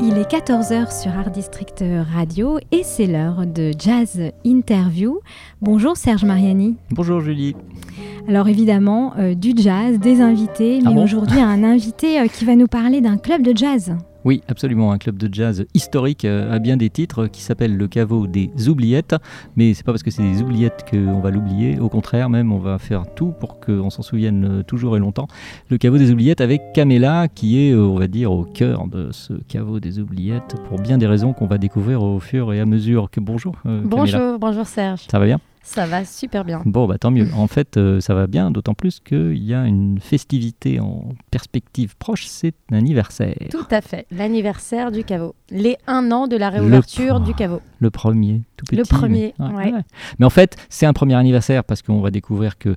Il est 14h sur Art District Radio et c'est l'heure de Jazz Interview. Bonjour Serge Mariani. Bonjour Julie. Alors évidemment, euh, du jazz, des invités, Ah mais bon aujourd'hui un invité euh, qui va nous parler d'un club de jazz. Oui, absolument, un club de jazz historique euh, a bien des titres qui s'appelle le caveau des oubliettes, mais c'est pas parce que c'est des oubliettes qu'on va l'oublier, au contraire même on va faire tout pour qu'on s'en souvienne euh, toujours et longtemps. Le caveau des oubliettes avec Camilla qui est, euh, on va dire, au cœur de ce caveau des oubliettes pour bien des raisons qu'on va découvrir au fur et à mesure que bonjour. euh, Camilla. Bonjour, bonjour Serge. Ça va bien? Ça va super bien. Bon, bah tant mieux. En fait, euh, ça va bien, d'autant plus qu'il y a une festivité en perspective proche, c'est l'anniversaire. Tout à fait, l'anniversaire du caveau. Les un an de la réouverture du caveau. Le premier, tout petit. Le premier, mais, ouais. Mais en fait, c'est un premier anniversaire parce qu'on va découvrir que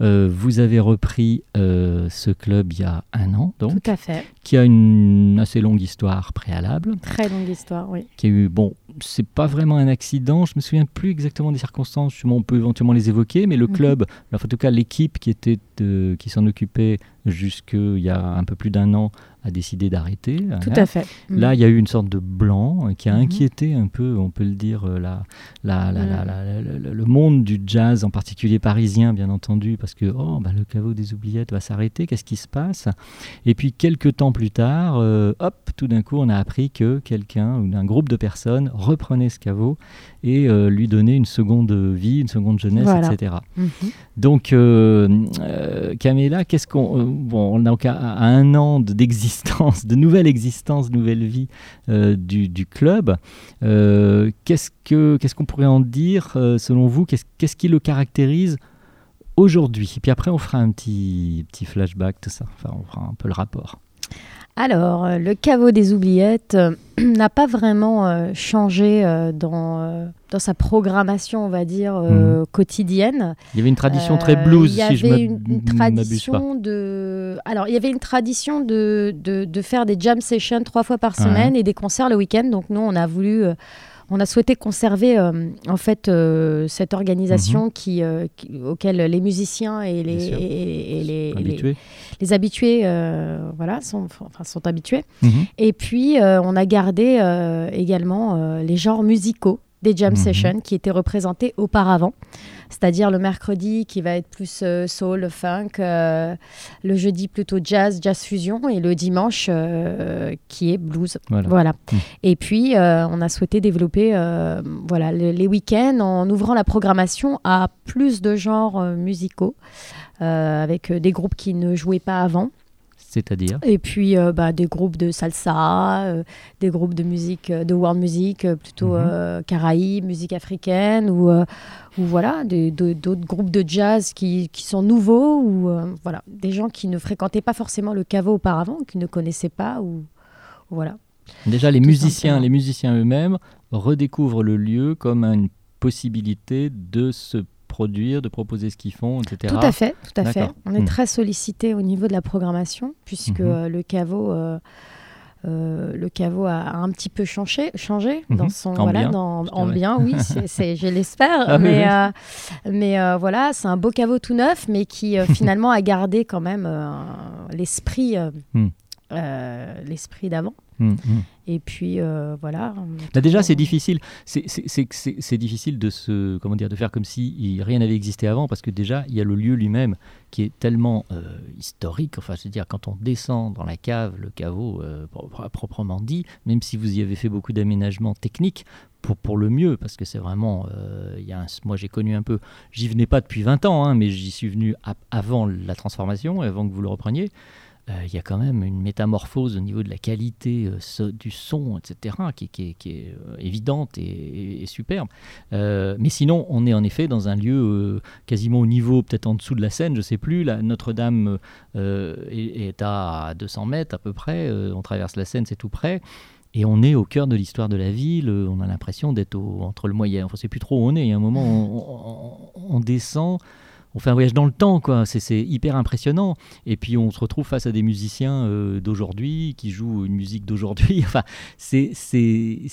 euh, vous avez repris euh, ce club il y a un an, donc, Tout à fait. qui a une assez longue histoire préalable, Très longue histoire, oui. qui a eu, bon, c'est pas vraiment un accident, je me souviens plus exactement des circonstances, on peut éventuellement les évoquer, mais le Mhm. club, enfin, en tout cas l'équipe qui était, euh, qui s'en occupait jusqu'il y a un peu plus d'un an, a décidé d'arrêter. Tout à fait. Là, il y a eu une sorte de blanc qui a Mhm. inquiété un peu, on peut le dire, euh, la, la- la- Mm. le monde du jazz, en particulier parisien, bien entendu, parce que oh, bah, le caveau des oubliettes va s'arrêter, qu'est-ce qui se passe? Et puis, quelques temps plus tard, euh, hop, tout d'un coup, on a appris que quelqu'un ou un groupe de personnes reprenait ce caveau et euh, lui donnait une seconde vie, une seconde jeunesse, etc. Mhm. Donc, Caméla, qu'est-ce qu'on. bon, on a à, un an de- de nouvelle existence, nouvelle vie euh, du, club. Euh, qu'est-ce que- qu'est-ce qu'on pourrait en dire, euh, selon vous? Qu'est-ce qu'est-ce qui le caractérise aujourd'hui? Et puis après, on fera un petit, petit flashback, tout ça. Enfin, on fera un peu le rapport. Alors, euh, le caveau des oubliettes euh, n'a pas vraiment euh, changé euh, dans, dans sa programmation, on va dire, euh, quotidienne. Il y avait une tradition très blues, Il y si je avait m'ab- une, une tradition de. Alors, il y avait une tradition de, de, de faire des jam sessions trois fois par Ouais. semaine et des concerts le week-end. Donc, nous, on a voulu. On a souhaité conserver euh, en fait euh, cette organisation qui, euh, qui- auquelle les musiciens et les, Mhm. Et, et les, habitués voilà, sont, enfin, sont habitués. Mhm. Et puis, on a gardé également les genres musicaux des jam Mhm. sessions qui étaient représentés auparavant. C'est-à-dire le mercredi qui va être plus euh, soul, funk, euh, le jeudi plutôt jazz, jazz fusion et le dimanche euh, qui est blues. Voilà. Voilà. Mhm. Et puis, on a souhaité développer voilà, le- les week-ends en ouvrant la programmation à plus de genres musicaux, avec des groupes qui ne jouaient pas avant. C'est-à-dire Et puis euh, bah, des groupes de salsa, euh, des groupes de musique, euh, de world music, plutôt Mhm. euh, caraïbe, musique africaine, ou, ou voilà, d'autres groupes de jazz qui, qui sont nouveaux, ou voilà, des gens qui ne fréquentaient pas forcément le caveau auparavant, qui ne connaissaient pas, ou voilà. Déjà, les Tout musiciens, simplement. les musiciens eux-mêmes redécouvrent le lieu comme une possibilité de se produire, de proposer ce qu'ils font, etc. Tout à fait, tout à fait. On est Mhm. très sollicité au niveau de la programmation, puisque Mhm. euh, le caveau. euh, euh, le caveau a, a un petit peu changé, changé Mhm. dans son En voilà bien, dans, en bien oui c'est, je l'espère Ah mais oui. euh, mais euh, voilà c'est un beau caveau tout neuf mais qui finalement a gardé quand même l'esprit Hmm. l'esprit d'avant Mm, mm. Et puis euh, voilà Bah déjà, c'est difficile. C'est- difficile de se, comment dire, de faire comme si rien n'avait existé avant, parce que déjà, il y a le lieu lui-même qui est tellement euh, historique. Enfin, je veux dire, quand on descend dans la cave, le caveau euh, pro- pro- proprement dit, même si vous y avez fait beaucoup d'aménagements techniques. Pour, pour le mieux, parce que c'est vraiment. euh, y a un- moi, j'ai connu un peu. J'y venais pas depuis 20 ans, hein, mais j'y suis venu avant la transformation, avant que vous le repreniez. Euh, il y a quand même une métamorphose au niveau de la qualité euh, du son, etc., qui, est- euh, évidente et, superbe. Mais sinon, on est en effet dans un lieu quasiment au niveau, peut-être en dessous de la scène, je sais plus. Notre-Dame est, à 200 mètres à peu près. on traverse la Seine, c'est tout près. Et on est au cœur de l'histoire de la ville. On a l'impression d'être entre le moyen. Enfin, c'est plus trop où on est. Il y a un moment, on- on descend. On fait un voyage dans le temps, quoi. C'est- hyper impressionnant. Et puis on se retrouve face à des musiciens euh, d'aujourd'hui qui jouent une musique d'aujourd'hui. Enfin, c'est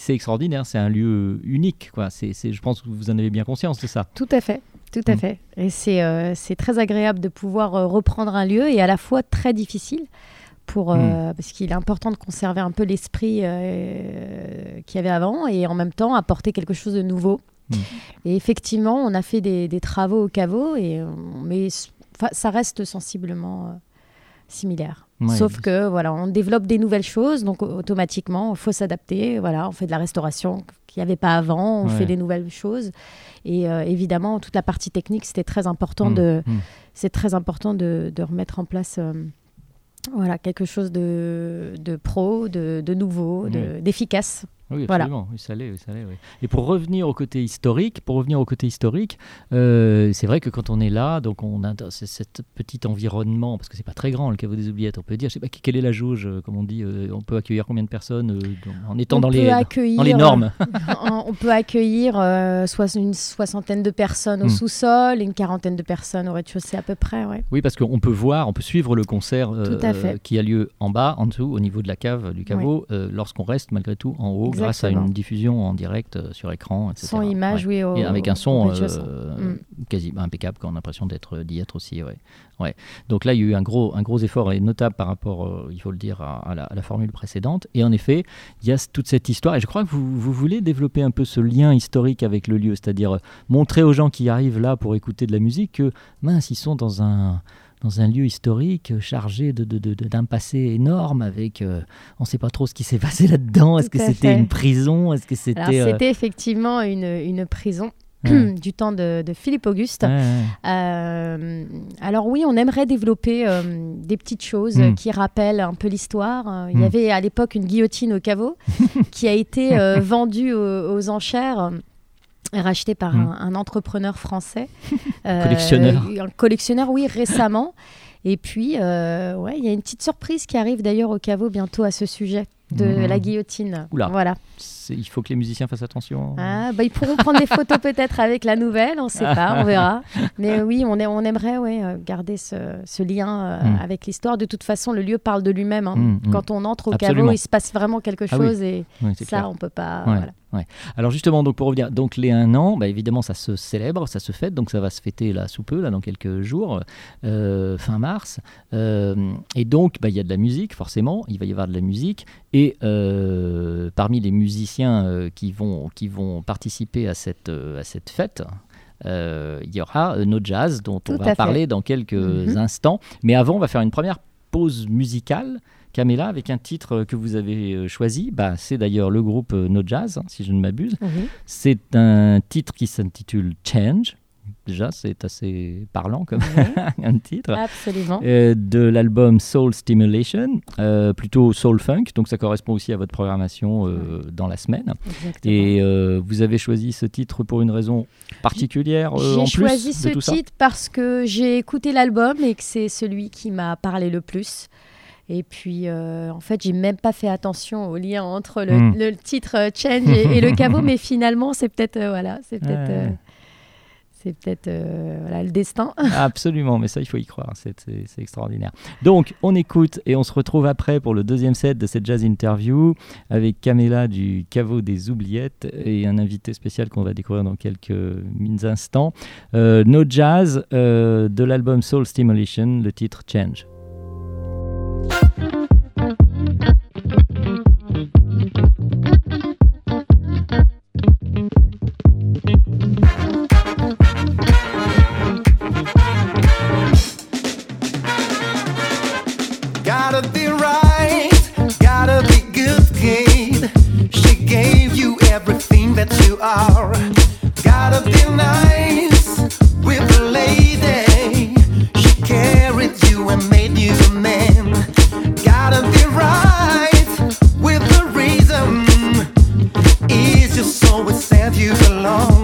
extraordinaire. C'est un lieu unique, quoi. C'est je pense que vous en avez bien conscience de ça. Tout à fait, tout à Mm. fait. Et c'est euh, c'est très agréable de pouvoir euh, reprendre un lieu et à la fois très difficile pour euh, parce qu'il est important de conserver un peu l'esprit qu'il y avait avant et en même temps apporter quelque chose de nouveau. Et effectivement, on a fait des, des travaux au caveau et mais ça reste sensiblement euh, similaire. Ouais, Sauf que voilà, on développe des nouvelles choses, donc au- automatiquement, il faut s'adapter. Voilà, on fait de la restauration qu'il n'y avait pas avant, on Ouais. fait des nouvelles choses. Et euh, évidemment, toute la partie technique, c'était très important Mm, de, mm. c'est très important de, de remettre en place. euh, voilà, quelque chose de, de pro, de, de nouveau, de- Oui, Voilà. absolument. Oui, ça l'est, oui, ça l'est, oui. Et pour revenir au côté historique, pour revenir au côté historique, euh, c'est vrai que quand on est là, donc on a cet petit environnement, parce que c'est pas très grand le caveau des oubliettes, on peut dire, je sais pas quelle est la jauge, euh, comme on dit, euh, on peut accueillir combien de personnes euh, dans- en étant On dans les, accueillir, dans les normes. On peut accueillir soix- une soixantaine de personnes au Mm. sous-sol et une quarantaine de personnes au rez-de-chaussée à peu près. Ouais. Oui, parce qu'on peut voir, on peut suivre le concert qui a lieu en bas, en dessous, au niveau de la cave du caveau, lorsqu'on reste malgré tout en haut, grâce à une diffusion en direct euh, sur écran, etc. Sans image, Ouais. oui. Au, Et avec un son euh, Mm. quasi impeccable, qu'on a l'impression d'être d'y être aussi. Ouais. Ouais. Donc là, il y a eu un gros, un gros effort et notable par rapport, euh, il faut le dire, à, à la, à la formule précédente. Et en effet, il y a toute cette histoire. Et je crois que vous, vous voulez développer un peu ce lien historique avec le lieu, c'est-à-dire euh, montrer aux gens qui arrivent là pour écouter de la musique que, mince, ils sont dans un dans un lieu historique euh, chargé de, de- de- de- d'un passé énorme avec euh, on ne sait pas trop ce qui s'est passé là-dedans est-ce que c'était une prison? Est-ce que c'était euh, c'était effectivement une, une prison Ouais. du temps de, de Philippe Auguste. ouais, ouais. Euh, alors oui, on aimerait développer euh, des petites choses Mm. euh, qui rappellent un peu l'histoire. Il y avait à l'époque une guillotine au caveau qui a été euh, vendue aux, aux enchères. Et rachetée par Mm. un, un entrepreneur français. Euh, Collectionneur. Un collectionneur, oui, récemment. Et puis, euh, ouais, il y a une petite surprise qui arrive d'ailleurs au caveau bientôt à ce sujet de Mhm. la guillotine. Oula. Voilà. Il faut que les musiciens fassent attention Ah, bah, ils pourront prendre des photos peut-être avec la nouvelle, on ne sait pas, on verra. Mais euh, oui, on, est- on aimerait ouais, euh, garder ce, ce lien euh, Mm. avec l'histoire. De toute façon, le lieu parle de lui-même. hein. Mm, mm. Quand on entre au Absolument. caveau, il se passe vraiment quelque Ah oui. chose et ça, clair. on peut pas. Ouais, voilà. ouais. Alors justement, donc pour revenir, donc les un an, bah, évidemment ça se célèbre, ça se fête, donc ça va se fêter là sous peu, là dans quelques jours, euh, fin mars. Euh, et donc bah, il y a de la musique forcément, il va y avoir de la musique. Et euh, parmi les musiciens euh, qui vont qui vont participer à cette euh, à cette fête. euh, il y aura No Jazz dont on Tout va fait. parler dans quelques Mhm. instants. Mais avant, on va faire une première pause musicale Camilla, avec un titre que vous avez choisi. Bah, c'est d'ailleurs le groupe No Jazz, hein, si je ne m'abuse. Oui. C'est un titre qui s'intitule Change. Déjà, c'est assez parlant comme un titre. Absolument. Euh, de l'album Soul Stimulation, euh, plutôt soul funk, donc ça correspond aussi à votre programmation euh, dans la semaine. Exactement. Et vous avez choisi ce titre pour une raison particulière en J'ai choisi ce tout titre parce que j'ai écouté l'album et que c'est celui qui m'a parlé le plus. Et puis, euh, en fait, j'ai même pas fait attention au lien entre le, Mm. le titre Change et, et le caveau, mais finalement, c'est peut-être euh, voilà, c'est peut-être, Ouais. euh, c'est peut-être euh, voilà le destin. Absolument, mais ça, il faut y croire, c'est c'est- c'est extraordinaire. Donc, on écoute et on se retrouve après pour le deuxième set de cette jazz interview avec Camilla du Caveau des Oubliettes et un invité spécial qu'on va découvrir dans quelques instants. Euh, no Jazz euh, de l'album Soul Stimulation, le titre Change. everything that you are. Gotta be nice with the lady. She carried you and made you a man. Gotta be right with the reason. Is your soul we sent you alone?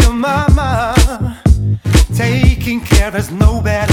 Your mama. Taking care, there's no better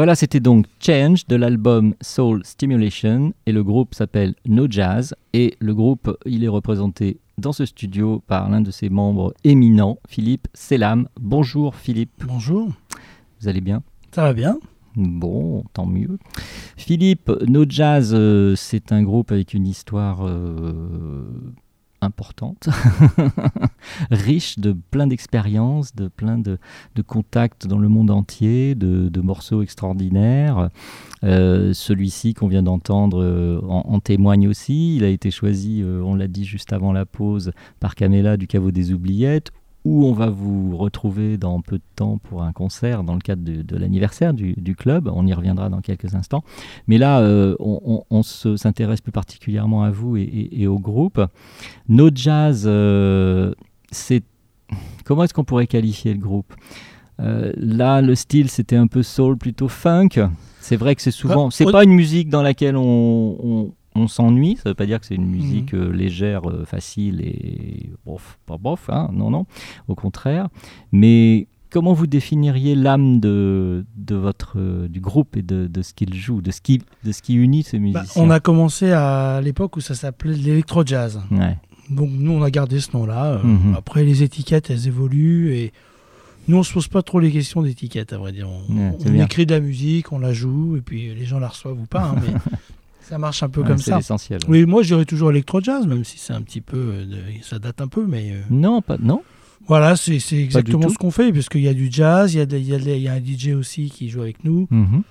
Voilà, c'était donc Change de l'album Soul Stimulation et le groupe s'appelle No Jazz et le groupe il est représenté dans ce studio par l'un de ses membres éminents, Philippe Selam. Bonjour Philippe. Bonjour. Vous allez bien? Ça va bien Bon, tant mieux. Philippe, No Jazz, euh, c'est un groupe avec une histoire euh, importante, riche de plein d'expériences, de plein de, contacts dans le monde entier, de, morceaux extraordinaires. Euh, Celui-ci qu'on vient d'entendre euh, en, témoigne aussi. Il a été choisi, euh, on l'a dit juste avant la pause, par Camilla du Caveau des Oubliettes, où on va vous retrouver dans peu de temps pour un concert dans le cadre de, de l'anniversaire du, du club. On y reviendra dans quelques instants. Mais là, euh, on, on- on se- s'intéresse plus particulièrement à vous et, et- et au groupe. No Jazz, euh, c'est... Comment est-ce qu'on pourrait qualifier le groupe? Euh, Là, le style, c'était un peu soul, plutôt funk. C'est vrai que c'est souvent... C'est pas une musique dans laquelle on... on- s'ennuie, ça veut pas dire que c'est une musique euh, légère, euh, facile et bof, pas bof, hein, non, non, au contraire. Mais comment vous définiriez l'âme de, de votre, euh, du groupe et de, de ce qu'il joue, de ce qui, de ce qui unit ces Bah, musiciens? On a commencé à l'époque où ça s'appelait l'électro-jazz. Ouais. Donc nous, on a gardé ce nom-là. Euh, Mhm. Après, les étiquettes, elles évoluent et nous, on se pose pas trop les questions d'étiquettes, à vrai dire. On, Ouais, écrit de la musique, on la joue et puis les gens la reçoivent ou pas. hein, mais ça marche un peu Ouais, comme c'est ça. l'essentiel. Oui, moi, je dirais toujours électro-jazz, même si c'est un petit peu, euh, de- ça date un peu, mais. euh, Non, pas, non. Voilà, c'est c'est exactement ce qu'on fait, parce qu'il y a du jazz, il y, a de- il y, a de- il y a un DJ aussi qui joue avec nous. Mhm.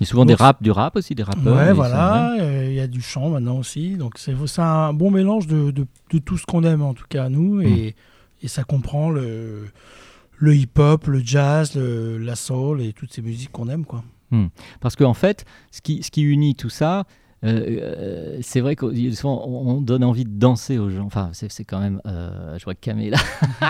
Il y a souvent Donc, des rap, du rap aussi, des rappeurs. Ouais, voilà, euh, il y a du chant maintenant aussi. Donc c'est c'est un bon mélange de, de- tout ce qu'on aime, en tout cas, nous. Et, et ça comprend le, le hip-hop, le jazz, le- la soul et toutes ces musiques qu'on aime, quoi. Hmm. Parce qu'en fait, ce qui, ce qui unit tout ça, euh, euh, c'est vrai qu'on souvent, on on donne envie de danser aux gens. Enfin, c'est quand même. euh, je vois que Camilla,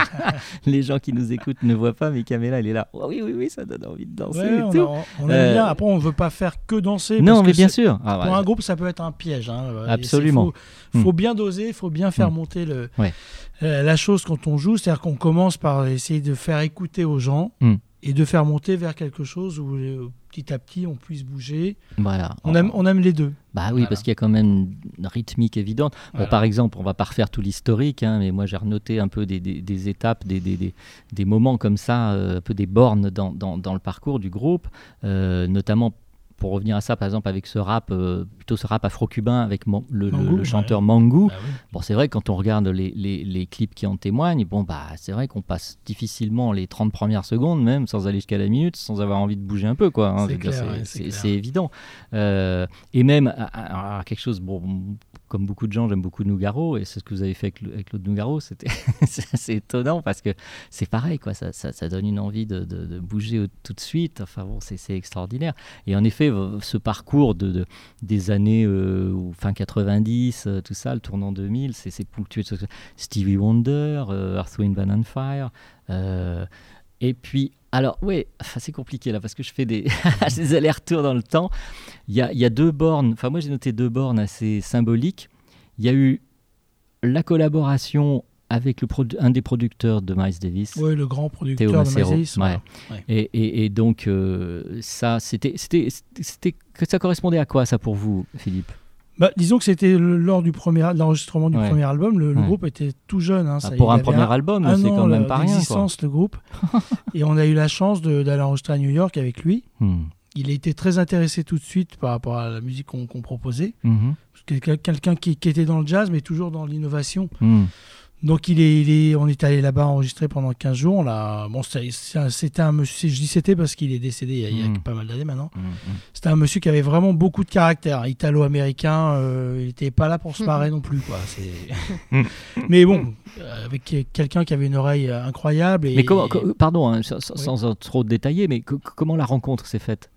les gens qui nous écoutent ne voient pas, mais Camilla, elle est là. Oh, oui, oui, oui, ça donne envie de danser. Ouais, et on, tout. a- on aime Euh, bien. Après, on veut pas faire que danser. Non, parce mais que bien sûr. Ah, pour ouais. un groupe, ça peut être un piège. hein. Absolument. Il faut, faut Hmm. bien doser, il faut bien faire Hmm. monter le, Ouais. la chose quand on joue. C'est-à-dire qu'on commence par essayer de faire écouter aux gens Hmm. et de faire monter vers quelque chose où petit à petit on puisse bouger. Voilà. On aime, on aime les deux. Bah oui, Voilà. parce qu'il y a quand même une rythmique évidente. Bon, par exemple, on va pas refaire tout l'historique, hein, mais moi j'ai renoté un peu des, des- des étapes, des, des- des- des moments comme ça, euh, un peu des bornes dans, dans- dans le parcours du groupe, euh, notamment pour revenir à ça, par exemple, avec ce rap, euh, plutôt ce rap afro-cubain avec le, le- Mangou, le chanteur ouais. Mangou. Bah oui. Bon, c'est vrai quand on regarde les, les- les clips qui en témoignent, bon, bah, c'est vrai qu'on passe difficilement les 30 premières secondes, même sans aller jusqu'à la minute, sans avoir envie de bouger un peu, quoi. hein. C'est ouais, évident. Euh, et même, à quelque chose, bon, comme beaucoup de gens, j'aime beaucoup Nougaro, et c'est ce que vous avez fait avec, avec l'autre Nougaro, c'était assez étonnant parce que c'est pareil, quoi, ça, ça- donne une envie de, bouger tout de suite. Enfin bon, c'est extraordinaire. Et en effet, ce parcours de, de- des années euh, fin 90, euh, tout ça, le tournant 2000, c'est ponctué de Stevie Wonder, euh, Earth, Wind, Van and Fire. euh, et puis, alors, oui, c'est compliqué là parce que je fais des, des allers-retours dans le temps. Il y a, il y a deux bornes, enfin moi j'ai noté deux bornes assez symboliques. Il y a eu la collaboration avec le un des producteurs de Miles Davis. Ouais, le grand producteur Théo de Miles Davis, ouais. Ouais. Et, et- et donc, euh, ça, c'était, c'était, ça correspondait à quoi, ça, pour vous, Philippe? Bah, disons que c'était lors du premier de l'enregistrement du Ouais. premier album. Le, le Ouais. groupe était tout jeune. hein, Ah, pour un premier album, c'est an, quand même pas rien, le groupe. et on a eu la chance d'aller enregistrer à New York avec lui. Hmm. Il a été très intéressé tout de suite par rapport à la musique qu'on proposait. Mhm. Quel- Quelqu'un qui, qui était dans le jazz, mais toujours dans l'innovation. Hmm. Donc il est, il est, on est allé là-bas enregistrer pendant 15 jours. L'a- bon, c'était un- monsieur, je dis c'était parce qu'il est décédé il y a, il y a Mm. pas mal d'années maintenant. Mm. C'était un monsieur qui avait vraiment beaucoup de caractère, italo-américain. euh, il n'était pas là pour se marrer non plus, quoi. Mais bon, euh, avec quelqu'un qui avait une oreille euh, incroyable. Et, Mais comment, co- pardon, hein, sans, sans- Oui. sans trop détailler, mais co- comment la rencontre s'est faite?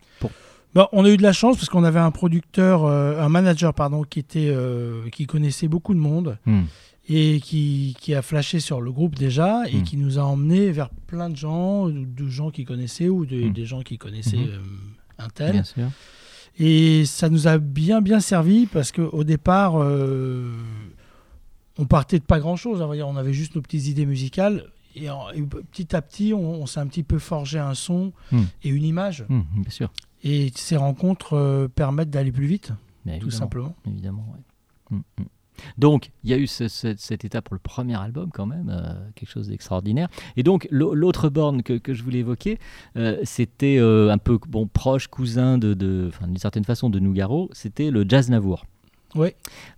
Bon, on a eu de la chance parce qu'on avait un producteur, euh, un manager, pardon, qui était, euh, qui connaissait beaucoup de monde Hmm. et qui, qui a flashé sur le groupe déjà et Mm. qui nous a emmenés vers plein de gens, de, de gens qui connaissaient ou de- Mm. des gens qui connaissaient euh, un tel. Bien sûr. Et ça nous a bien bien servi parce qu'au départ, euh, on partait de pas grand-chose. hein, on avait juste nos petites idées musicales. Et, en- et petit à petit, on, on s'est un petit peu forgé un son Hmm. et une image. Hmm, bien sûr. Et ces rencontres euh, permettent d'aller plus vite, tout simplement. Évidemment, ouais. Hmm, hmm. Donc, il y a eu ce- ce- cette étape pour le premier album quand même, euh, quelque chose d'extraordinaire. Et donc, l'au- l'autre borne que, que je voulais évoquer, euh, c'était euh, un peu bon, proche, cousin de, d'une certaine façon de Nougaro, c'était le jazz Navour. Oui.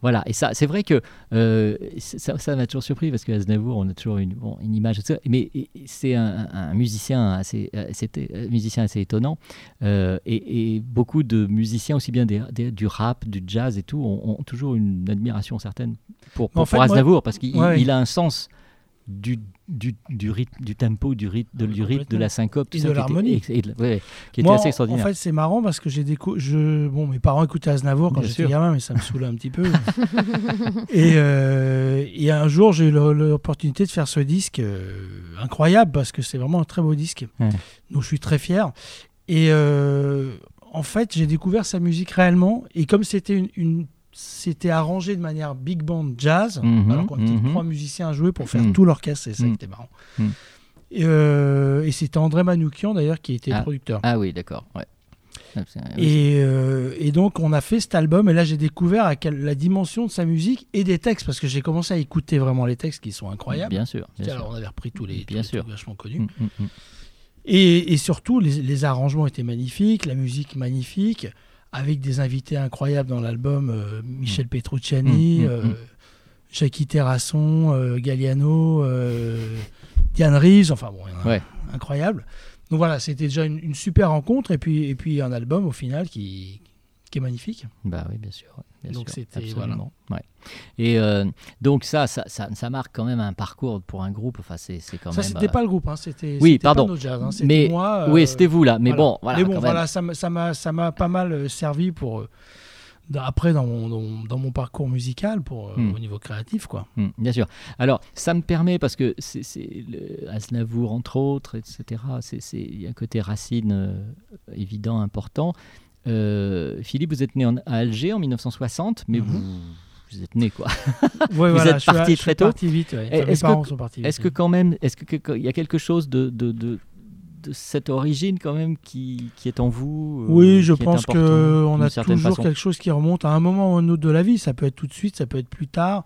Voilà, et ça, c'est vrai que euh, ça, ça m'a toujours surpris parce que Aznavour, on a toujours une, bon, une image, de ça, mais c'est un, un musicien assez, euh, c'était musicien assez étonnant, euh, et, et beaucoup de musiciens, aussi bien des- des- du rap, du jazz et tout, ont, ont toujours une admiration certaine pour, pour, En fait, pour moi- Aznavour parce qu'il Ouais. il a un sens du, du, du rythme, du tempo, du rythme, de, du rythme, de la syncope, tout Et ça, de qui était- l'harmonie. et de- ouais, qui était Moi, assez extraordinaire. En fait, c'est marrant parce que j'ai je bon, mes parents écoutaient Aznavour quand j'étais gamin, mais ça me saoulait un petit peu. et, euh, et un jour, j'ai eu l'opportunité de faire ce disque euh, incroyable parce que c'est vraiment un très beau disque. Ouais. Donc, je suis très fier. Et euh, en fait, j'ai découvert sa musique réellement. Et comme c'était une, une- c'était arrangé de manière big band jazz, Mhm, alors qu'on était mhm. trois musiciens à jouer pour faire Mhm. tout l'orchestre, c'est ça qui était marrant. Et, euh, et c'était André Manoukian d'ailleurs qui était Ah. producteur. Ah oui, d'accord. Ouais. Ah, Et, euh, et donc on a fait cet album et là j'ai découvert à quelle- la dimension de sa musique et des textes parce que j'ai commencé à écouter vraiment les textes qui sont incroyables. Bien sûr. bien Alors sûr. on avait repris tous les, tous Bien les sûr. trucs vachement connus. Mm, mm, mm. Et, et surtout les, les arrangements étaient magnifiques, la musique magnifique, avec des invités incroyables dans l'album, euh, Michel Petrucciani, Mm, mm, euh, mm. Jackie Terrasson, euh, Galliano, euh, Diane Reeves, enfin bon, Ouais. incroyable. Donc voilà, c'était déjà une, une super rencontre et puis, et puis un album au final qui, qui est magnifique. Bah oui, bien sûr. ouais, bien Donc c'était- absolument, ouais. Et euh, donc ça, ça, ça, ça marque quand même un parcours pour un groupe. Enfin, c'est, quand Ça, même. c'était euh, pas le groupe, hein, c'était Oui, pas pardon. nos jazz, hein, mais moi. oui, euh, c'était vous là. Mais voilà. bon, voilà. Mais bon, voilà, même. ça m'a- ça m'a ça pas mal euh, servi pour euh, après dans mon, dans, dans mon parcours musical pour euh, Hmm. au niveau créatif quoi. Hmm, bien sûr. Alors, ça me permet, parce que c'est, Aznavour, entre autres, etc., il y a un côté racine euh, évident, important. Euh, Philippe, vous êtes né en- à Alger en 1960, mais Mhm. vous, vous êtes né, quoi. Ouais, vous voilà, êtes je suis- parti je suis très tôt. parti vite, ouais. Mes Est-ce parents que, sont partis est-ce vite, que quand même, est-ce que- y a quelque chose de, de, de, de cette origine quand même qui, qui est en vous euh, Oui, je pense important, que on d'une a toujours façon quelque chose qui remonte à un moment ou un autre de la vie. Ça peut être tout de suite, ça peut être plus tard.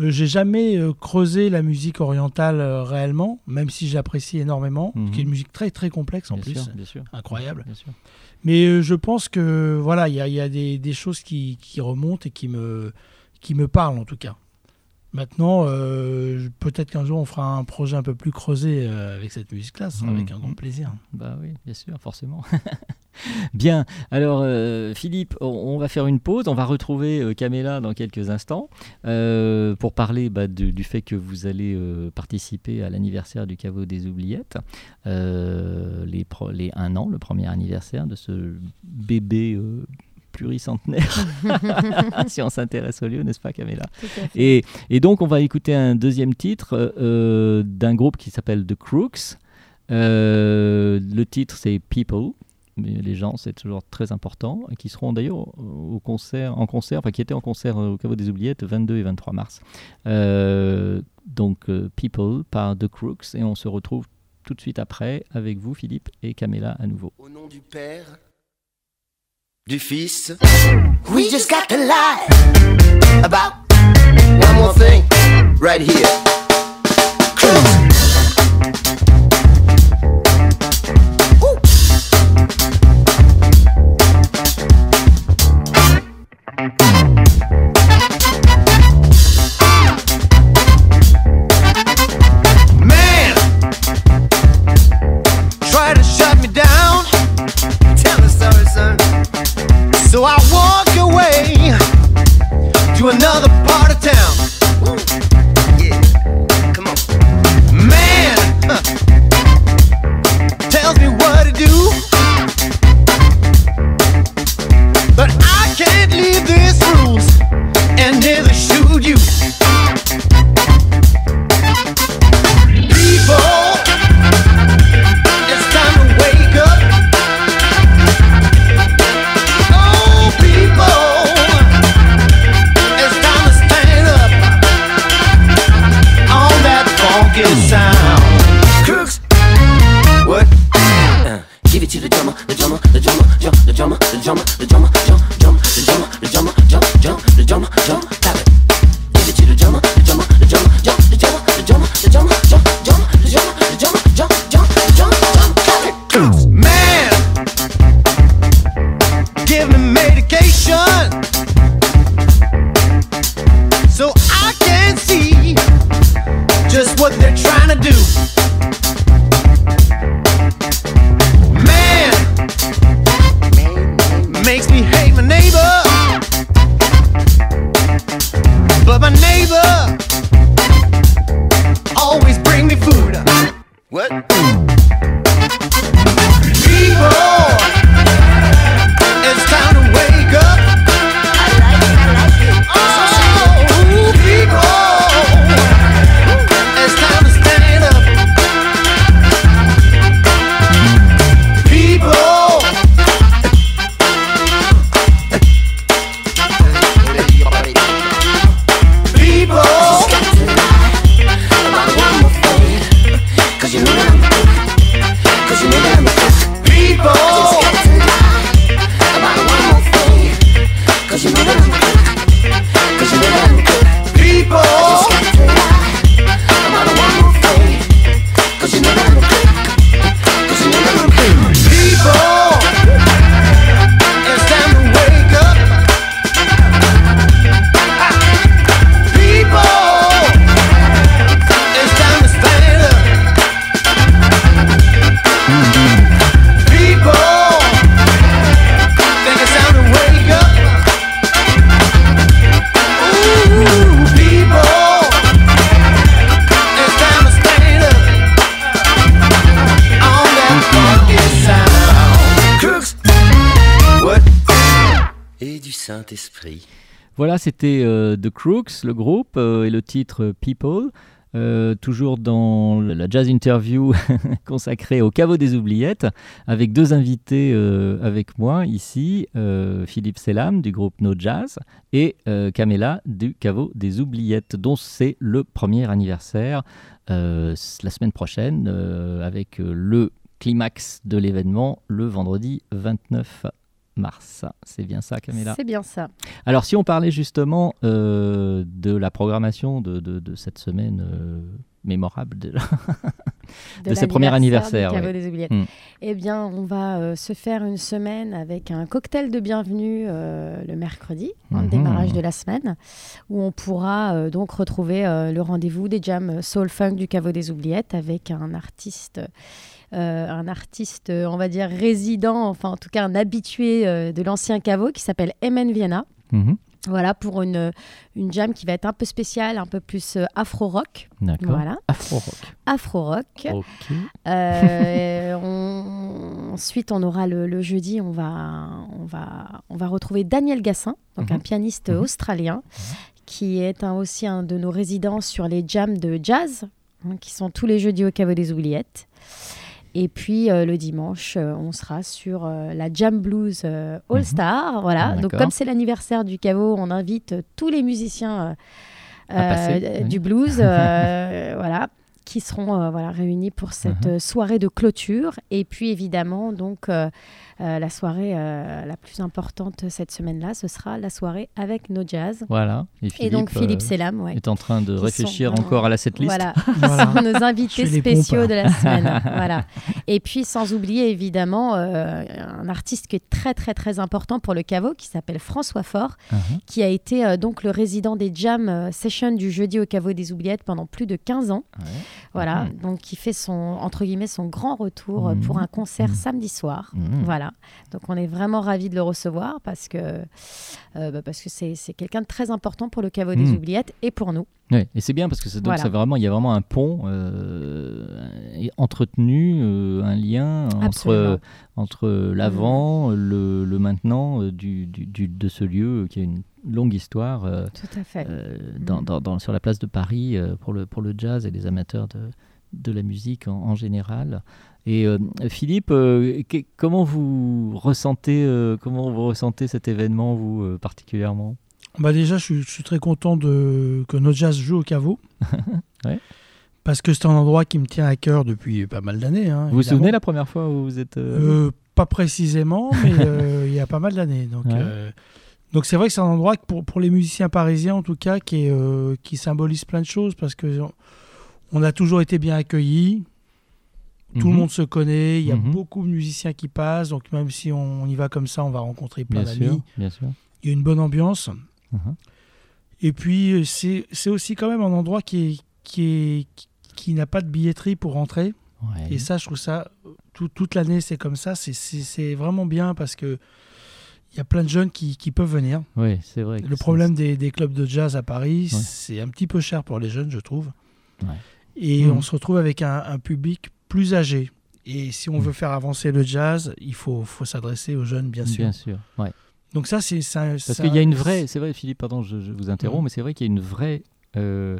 Euh, j'ai jamais euh, creusé la musique orientale euh, réellement, même si j'apprécie énormément, Mhm. qui est une musique très très complexe en Bien plus, sûr, bien sûr. incroyable. Bien sûr. Mais je pense que voilà, il y a, il y a des, des choses qui, qui remontent et qui me, qui me parlent en tout cas. Maintenant, euh, peut-être qu'un jour on fera un projet un peu plus creusé euh, avec cette musique-là, avec un grand plaisir. Bah oui, bien sûr, forcément. Bien, alors euh, Philippe, on, on va faire une pause, on va retrouver euh, Camilla dans quelques instants euh, pour parler bah, de- du fait que vous allez participer à l'anniversaire du caveau des oubliettes, les, pro- les un an, le premier anniversaire de ce bébé pluricentenaire, si on s'intéresse au lieu, n'est-ce pas Camilla? Et, et donc, on va écouter un deuxième titre euh, d'un groupe qui s'appelle The Crooks. Euh, le titre, c'est People. mais les gens, c'est toujours très important, et qui seront d'ailleurs au concert, en concert, enfin qui étaient en concert au Caveau des Oubliettes 22 et 23 mars. Euh, donc euh, People par The Crooks, et on se retrouve tout de suite après avec vous, Philippe et Camilla à nouveau. Au nom du Père, du Fils, we just got to lie about one more thing right here. Voilà, c'était euh, The Crooks, le groupe, euh, et le titre euh, People. Toujours dans la jazz interview consacrée au caveau des oubliettes, avec deux invités avec moi ici, Philippe Selam du groupe No Jazz et Camilla du caveau des oubliettes, dont c'est le premier anniversaire la semaine prochaine, avec le climax de l'événement le vendredi 29 mars. C'est bien ça, Camilla? C'est bien ça. alors, si on parlait justement euh, de la programmation de, de- de cette semaine euh, mémorable déjà, de, ce premier anniversaire. du Caveau ouais. des Oubliettes. Mm. Eh bien, on va euh, se faire une semaine avec un cocktail de bienvenue le mercredi, en Mhm. démarrage de la semaine, où on pourra donc retrouver le rendez-vous des jams soul funk du Caveau des Oubliettes avec un artiste. Euh, un artiste, euh, on va dire résident, enfin en tout cas un habitué euh, de l'ancien caveau qui s'appelle Emen Vienna. Mhm. Voilà, pour une, une jam qui va être un peu spéciale, un peu plus afro-rock. D'accord. Voilà. Afro-rock. Afro-rock. Euh, on- ensuite, on aura le, le jeudi, on va, on, va, on va retrouver Daniel Gassin, donc Mhm. un pianiste Mhm. australien, qui est un- aussi un de nos résidents sur les jams de jazz, hein, qui sont tous les jeudis au Caveau des Oubliettes. Et puis euh, le dimanche, euh, on sera sur euh, la Jam Blues All Star. Voilà. Ah, Donc comme c'est l'anniversaire du caveau, on invite tous les musiciens À passer, oui. du blues, voilà, qui seront euh, voilà réunis pour cette Mhm. euh, soirée de clôture. Et puis évidemment, donc euh, euh, la soirée euh, la plus importante cette semaine-là, ce sera la soirée avec No Jazz. Voilà. Et, Et donc Philippe euh, Selam, ouais. est en train de réfléchir sont- encore à la setlist. Voilà, Voilà. qui sont nos invités spéciaux de la semaine. voilà. Et puis sans oublier évidemment euh, un artiste qui est très très très important pour le caveau, qui s'appelle François Faure, Mhm. qui a été euh, donc le résident des jam sessions du jeudi au caveau des oubliettes pendant plus de 15 ans. Ouais. Voilà, Mhm. donc qui fait son entre guillemets son grand retour Mhm. pour un concert Mhm. samedi soir. Voilà, donc on est vraiment ravis de le recevoir parce que euh, bah, parce que c'est quelqu'un de très important pour le caveau des oubliettes et pour nous. Ouais, et c'est bien parce que c'est- donc Voilà. ça vraiment, il y a vraiment un pont euh, et entretenu, euh, un lien entre, Absolument. entre l'avant, le, le maintenant euh, du, du- du- de ce lieu euh, qui a une longue histoire euh, Tout à fait. euh, dans- dans- dans- sur la place de Paris euh, pour, le, pour le jazz et les amateurs de, de la musique en, en général. Et euh, Philippe, euh, que- comment vous ressentez euh, comment vous ressentez cet événement vous euh, particulièrement? Bah déjà, je suis, je suis très content de, que No Jazz joue au caveau. Ouais. Parce que c'est un endroit qui me tient à cœur depuis pas mal d'années. hein, Vous vous souvenez la première fois où vous êtes euh, Euh, Pas précisément, mais euh, il y a pas mal d'années. Donc, Ouais. donc c'est vrai que c'est un endroit que pour, pour les musiciens parisiens, en tout cas, qui, est, qui symbolise plein de choses parce que on- on a toujours été bien accueillis. Tout Mhm. le monde se connaît, il y a Mhm. beaucoup de musiciens qui passent, donc même si on y va comme ça, on va rencontrer plein d'amis. bien sûr. Il y a une bonne ambiance. Mhm. Et puis, euh, c'est aussi quand même un endroit qui, est, qui, est, qui, n'a pas de billetterie pour rentrer. Ouais. Et ça, je trouve ça, tout- toute l'année, c'est comme ça. C'est- vraiment bien parce que il y a plein de jeunes qui, qui peuvent venir. Oui, c'est vrai. Le problème des, des clubs de jazz à Paris, Ouais. c'est un petit peu cher pour les jeunes, je trouve. Ouais. Et Mhm. on se retrouve avec un, un public plus âgé. Et si on Mhm. veut faire avancer le jazz, il faut, faut s'adresser aux jeunes, bien sûr. Bien sûr, ouais. Donc ça, c'est ça. Parce qu'il y a une vraie, c'est vrai, Philippe, pardon, je, je vous interromps, mais c'est vrai qu'il y a une vraie, euh,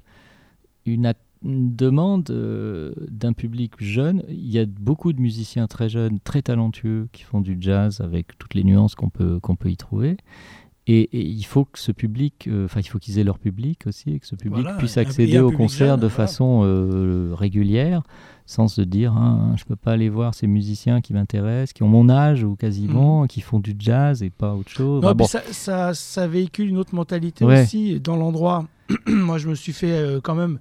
une demande euh, d'un public jeune. Il y a beaucoup de musiciens très jeunes, très talentueux, qui font du jazz avec toutes les nuances qu'on peut qu'on peut y trouver. Et, et il faut que ce public, euh, enfin, il faut qu'ils aient leur public aussi, et que ce public Voilà, puisse accéder et un au public concert jeune, de voilà. façon euh, régulière, sans se dire, Ah, je peux pas aller voir ces musiciens qui m'intéressent, qui ont mon âge ou quasiment, qui font du jazz et pas autre chose. Non, bon. ça, ça, ça véhicule une autre mentalité Ouais. aussi dans l'endroit. Moi, je me suis fait euh, quand même.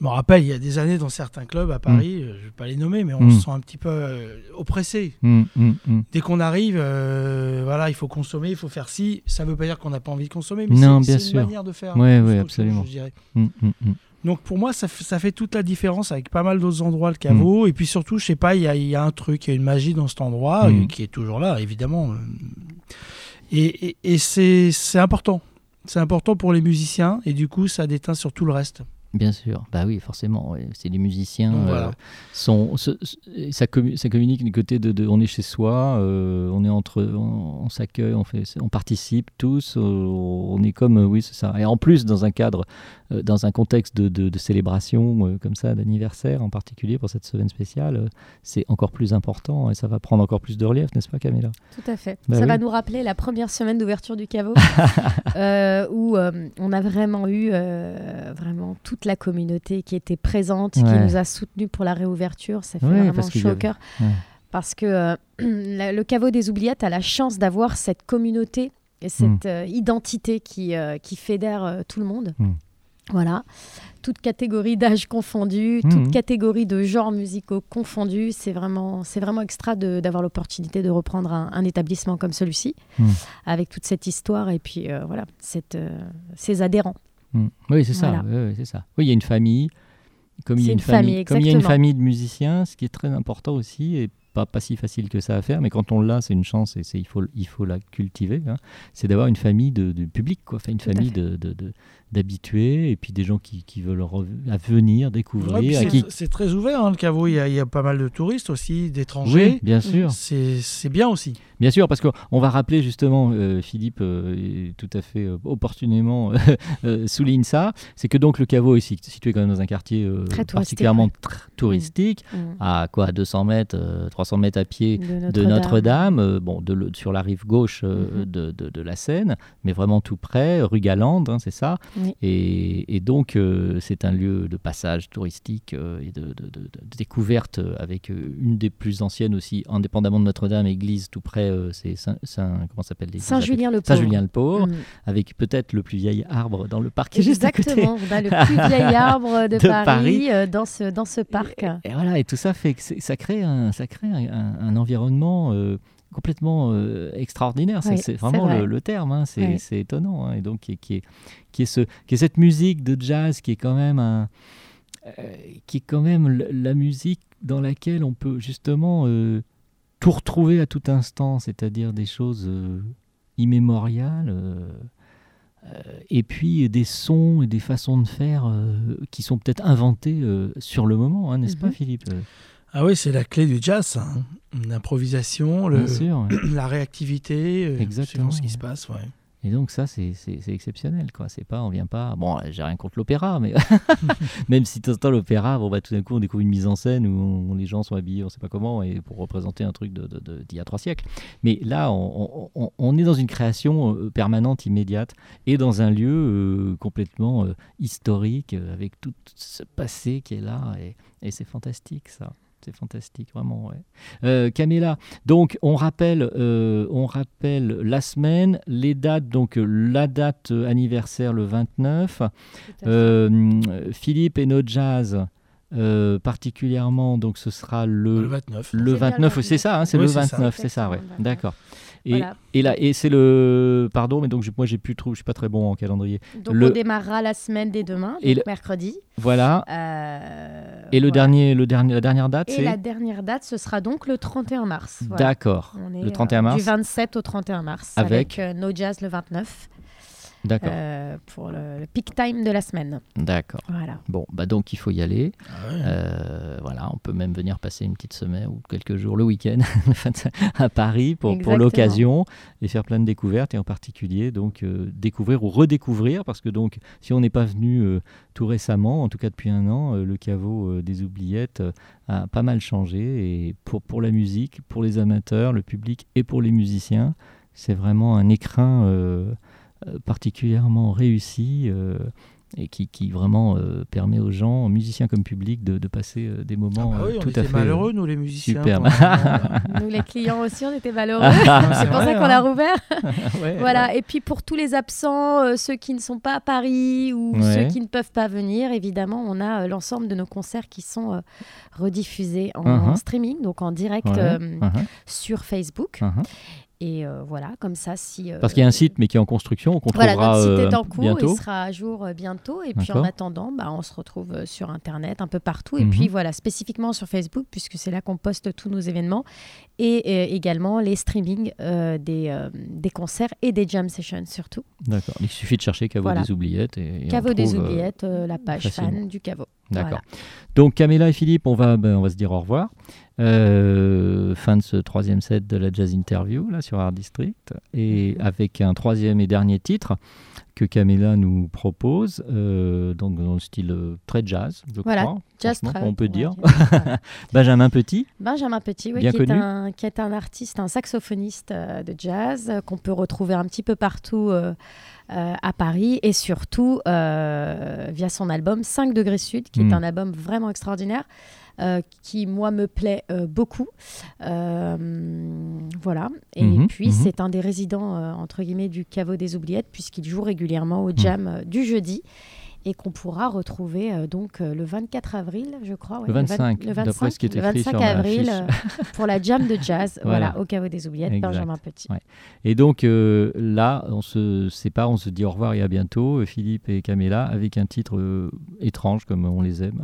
Je me rappelle, il y a des années, dans certains clubs à Paris, euh, je ne vais pas les nommer, mais on Mm. se sent un petit peu euh, oppressé. Mm, mm, mm. Dès qu'on arrive, euh, voilà, il faut consommer, il faut faire ci. Ça ne veut pas dire qu'on n'a pas envie de consommer, mais c'est une sûr. manière de faire. Ouais, trouve, absolument. je dirais. Mm, mm, mm. Donc pour moi, ça, fait toute la différence avec pas mal d'autres endroits, le caveau. Et puis surtout, je sais pas, il y a, il y a un truc, il y a une magie dans cet endroit Mm. qui est toujours là, évidemment. Et, et- et c'est c'est important. C'est important pour les musiciens et du coup, ça déteint sur tout le reste. Bien sûr, bah oui, forcément. ouais. C'est les musiciens. Donc, euh, sont, se- se- ça, commu- ça communique du côté de, de- on est chez soi, euh, on est entre, on, on s'accueille, on fait, on participe tous, euh, on est comme, oui, c'est ça. Et en plus, dans un cadre, dans un contexte de, de- de célébration euh, comme ça, d'anniversaire en particulier pour cette semaine spéciale, euh, c'est encore plus important et ça va prendre encore plus de relief, n'est-ce pas, Camilla? Tout à fait. Bah ça oui. va nous rappeler la première semaine d'ouverture du caveau, euh, où euh, on a vraiment eu euh, vraiment toute la communauté qui était présente, qui nous a soutenus pour la réouverture. Ça fait Ouais, vraiment chaud au cœur. Ouais. Parce que euh, la- le caveau des oubliettes a la chance d'avoir cette communauté et cette Mm. euh, identité qui, euh, qui fédère euh, tout le monde. Mm. Voilà, toute catégorie d'âge confondue, Mhm. toute catégorie de genres musicaux confondus, c'est vraiment, c'est vraiment extra d'avoir l'opportunité de reprendre un, un établissement comme celui-ci, Mhm. avec toute cette histoire et puis euh, voilà, cette, euh, ces adhérents. Mm. Oui, c'est ça. Voilà. ouais, c'est ça. Oui, il y a une famille. Comme il y a une, famille, famille, comme il y a une famille de musiciens, ce qui est très important aussi, et pas, pas si facile que ça à faire, mais quand on l'a, c'est une chance et c'est, il, faut, il faut la cultiver. hein. C'est d'avoir une famille de, de public, quoi. Enfin, une Tout famille de- d'habitués et puis des gens qui, qui veulent à venir, Ouais, découvrir. à c'est- qui... C'est très ouvert, hein, le caveau. Il y, a, il y a pas mal de touristes aussi, d'étrangers. Oui, bien sûr. C'est c'est bien aussi. Bien sûr, parce qu'on va rappeler justement, euh, Philippe euh, tout à fait euh, opportunément euh, souligne ça, c'est que donc le caveau est si- situé quand même dans un quartier euh, Très particulièrement ouais. tr- touristique, Mm. à quoi 200 mètres, euh, 300 mètres à pied De Notre-Dame. Euh, bon, de le- sur la rive gauche euh, Mhm. de, de- de la Seine, mais vraiment tout près, rue Galande, hein, c'est ça. Oui. Et, et donc euh, c'est un lieu de passage touristique euh, et de, de- de- de découverte avec euh, une des plus anciennes aussi, indépendamment de Notre-Dame, église tout près, euh, c'est Saint, Saint- comment s'appelle Saint-Julien-le-Pauvre. Saint-Julien-le-Pauvre, Mm. avec peut-être le plus vieil arbre dans le parc est juste à côté. Exactement, on a le plus vieil arbre de, Paris, Paris. dans, ce, dans ce parc. Et voilà, et tout ça fait que ça crée un, ça crée un, un- un environnement complètement euh, extraordinaire. C'est- Oui, c'est c'est vraiment vrai. le, le terme. hein. C'est Oui. étonnant. hein. Et donc, qui est, qui, est, qui, est ce, qui est cette musique de jazz qui est quand même un, euh, qui est quand même l- la musique dans laquelle on peut justement euh, tout retrouver à tout instant, c'est-à-dire des choses immémoriales. et puis des sons et des façons de faire qui sont peut-être inventés sur le moment, hein, n'est-ce pas Mhm. Philippe Ah oui, c'est la clé du jazz, hein. l'improvisation, le- ouais. la réactivité, euh, Exactement, suivant ce qui ouais. se passe. Ouais. Et donc ça, c'est exceptionnel, quoi. C'est pas, on vient pas. Bon, j'ai rien contre l'opéra, mais même si de temps en temps l'opéra, bon bah tout d'un coup on découvre une mise en scène où on- les gens sont habillés, on sait pas comment, et pour représenter un truc de- de- de- d'il y a trois siècles. Mais là, on, on- on est dans une création euh, permanente, immédiate, et dans un lieu euh, complètement euh, historique, euh, avec tout ce passé qui est là, et, et c'est fantastique, ça. C'est fantastique, vraiment. Ouais. Euh, Camilla, donc on rappelle, euh, on rappelle la semaine, les dates, donc euh, la date anniversaire le 29, euh, Philippe et No Jazz. euh, particulièrement, donc ce sera le, Le 29. le C'est bien le 29, oui, c'est 29. ça, hein, c'est Oui, le c'est ça. 29, c'est ça, ouais. Exactement, le 29. D'accord. Et, Voilà. et là, et c'est le, pardon, mais donc je- moi j'ai plus trop, je suis pas très bon en calendrier. Donc Le- on démarrera la semaine dès demain, Et donc le- mercredi. Voilà. Euh, Et le voilà. dernier, le dernier, la dernière date, Et la dernière date, ce sera donc le 31 mars. Voilà. D'accord. Le 31 euh, mars. Du 27 au 31 mars. Avec Avec, euh, No Jazz le 29. D'accord. euh, pour le, le peak time de la semaine. D'accord. Voilà. Bon, bah donc il faut y aller. Ah ouais. Euh, voilà, on peut même venir passer une petite semaine ou quelques jours le week-end à Paris pour, l'occasion et faire plein de découvertes et en particulier donc euh, découvrir ou redécouvrir parce que donc si on n'est pas venu euh, tout récemment, en tout cas depuis un an, euh, le caveau euh, des oubliettes euh, a pas mal changé et pour, pour la musique, pour les amateurs, le public et pour les musiciens, c'est vraiment un écrin particulièrement réussi. euh, et qui, qui vraiment euh, permet aux gens, musiciens comme public, de, de passer euh, des moments Ah bah oui, euh, tout était à fait malheureux, nous les musiciens. un moment. Nous, les clients aussi, on était malheureux. C'est pour vrai, ça qu'on a hein. rouvert. Ouais, Voilà. Et puis pour tous les absents, euh, ceux qui ne sont pas à Paris ou Ouais. ceux qui ne peuvent pas venir, évidemment, on a euh, l'ensemble de nos concerts qui sont euh, rediffusés en, en streaming, donc en direct Ouais, euh, mhm, sur Facebook. mhm. Et euh, voilà, comme ça, si. euh, Parce qu'il y a un site, mais qui est en construction, qu'on Voilà, trouvera notre site euh, est en cours, bientôt. il sera à jour bientôt. Et puis en attendant, bah, on se retrouve sur Internet un peu partout. Et Mhm. puis voilà, spécifiquement sur Facebook, puisque c'est là qu'on poste tous nos événements. Et euh, également les streamings des, des concerts et des jam sessions surtout. D'accord. Il suffit de chercher Caveau Voilà. des oubliettes. Et, et on Caveau des oubliettes, la page fan du Caveau. D'accord. Voilà. Donc Caméla et Philippe, on va, ben, on va se dire au revoir. Euh, fin de ce troisième set de la jazz interview là sur Art District et Mhm. avec un troisième et dernier titre que Caméla nous propose, euh, donc dans le style euh, très jazz, je Voilà, crois. Jazz on peut dire. Benjamin Petit. Benjamin Petit, oui, Bien qui, est connu. un, qui est un artiste, un saxophoniste euh, de jazz qu'on peut retrouver un petit peu partout euh, à Paris et surtout euh, via son album 5 degrés sud, qui Mm. est un album vraiment extraordinaire. euh, qui moi me plaît euh, beaucoup Euh, voilà et Mhm, puis mhm. c'est un des résidents entre guillemets du caveau des oubliettes puisqu'il joue régulièrement au jam euh, du jeudi et qu'on pourra retrouver euh, donc euh, le 24 avril, je crois. ouais, Le 25, le d'après ce qui était le écrit 25 sur ma avril euh, pour la jam de jazz, voilà. Voilà. au caveau des oubliettes, Exact. Benjamin Petit. Ouais. Et donc là, on se sépare, on se dit au revoir et à bientôt, Philippe et Camilla, avec un titre étrange comme on les aime.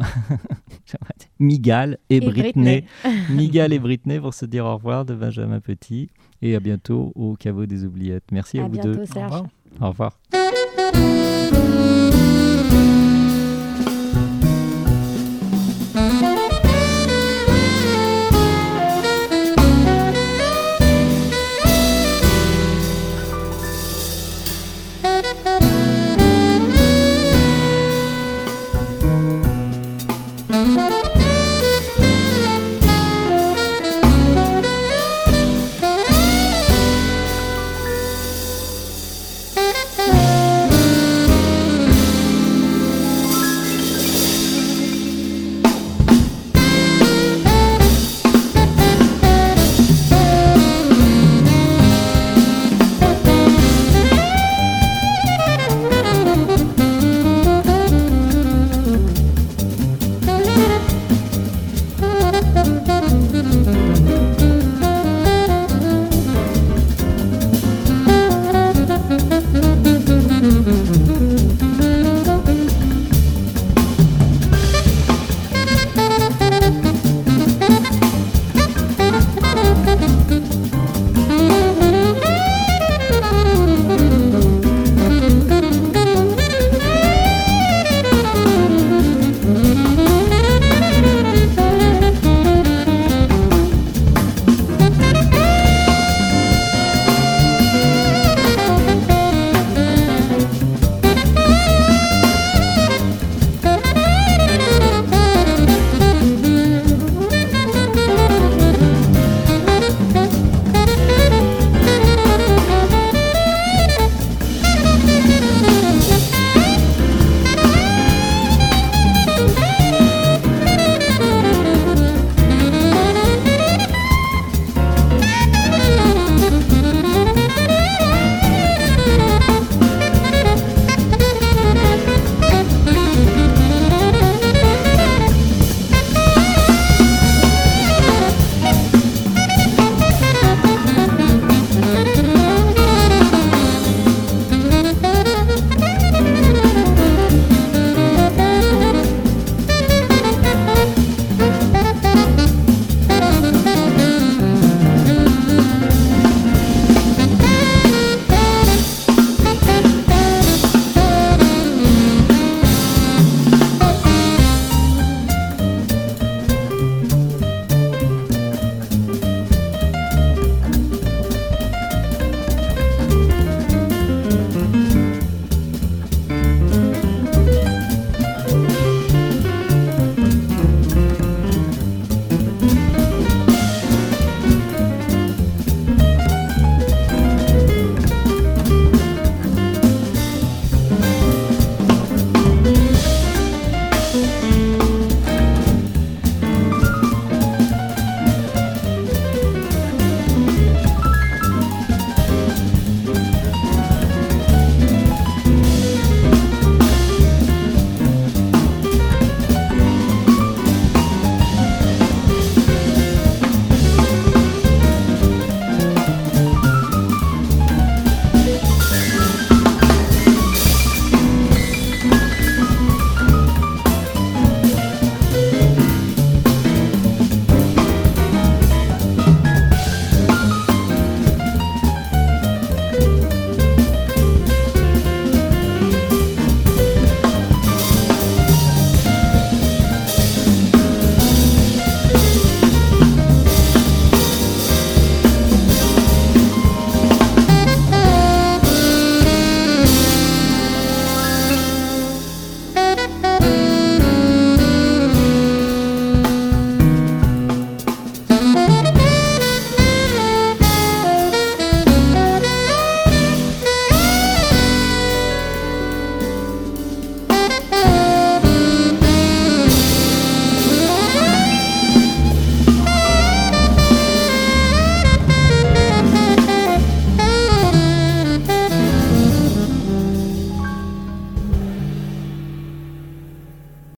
Migal et, Et Britney. Britney. Migal et Britney pour se dire au revoir de Benjamin Petit. Et à bientôt au caveau des oubliettes. Merci à, À vous bientôt, deux. Serge. Au revoir.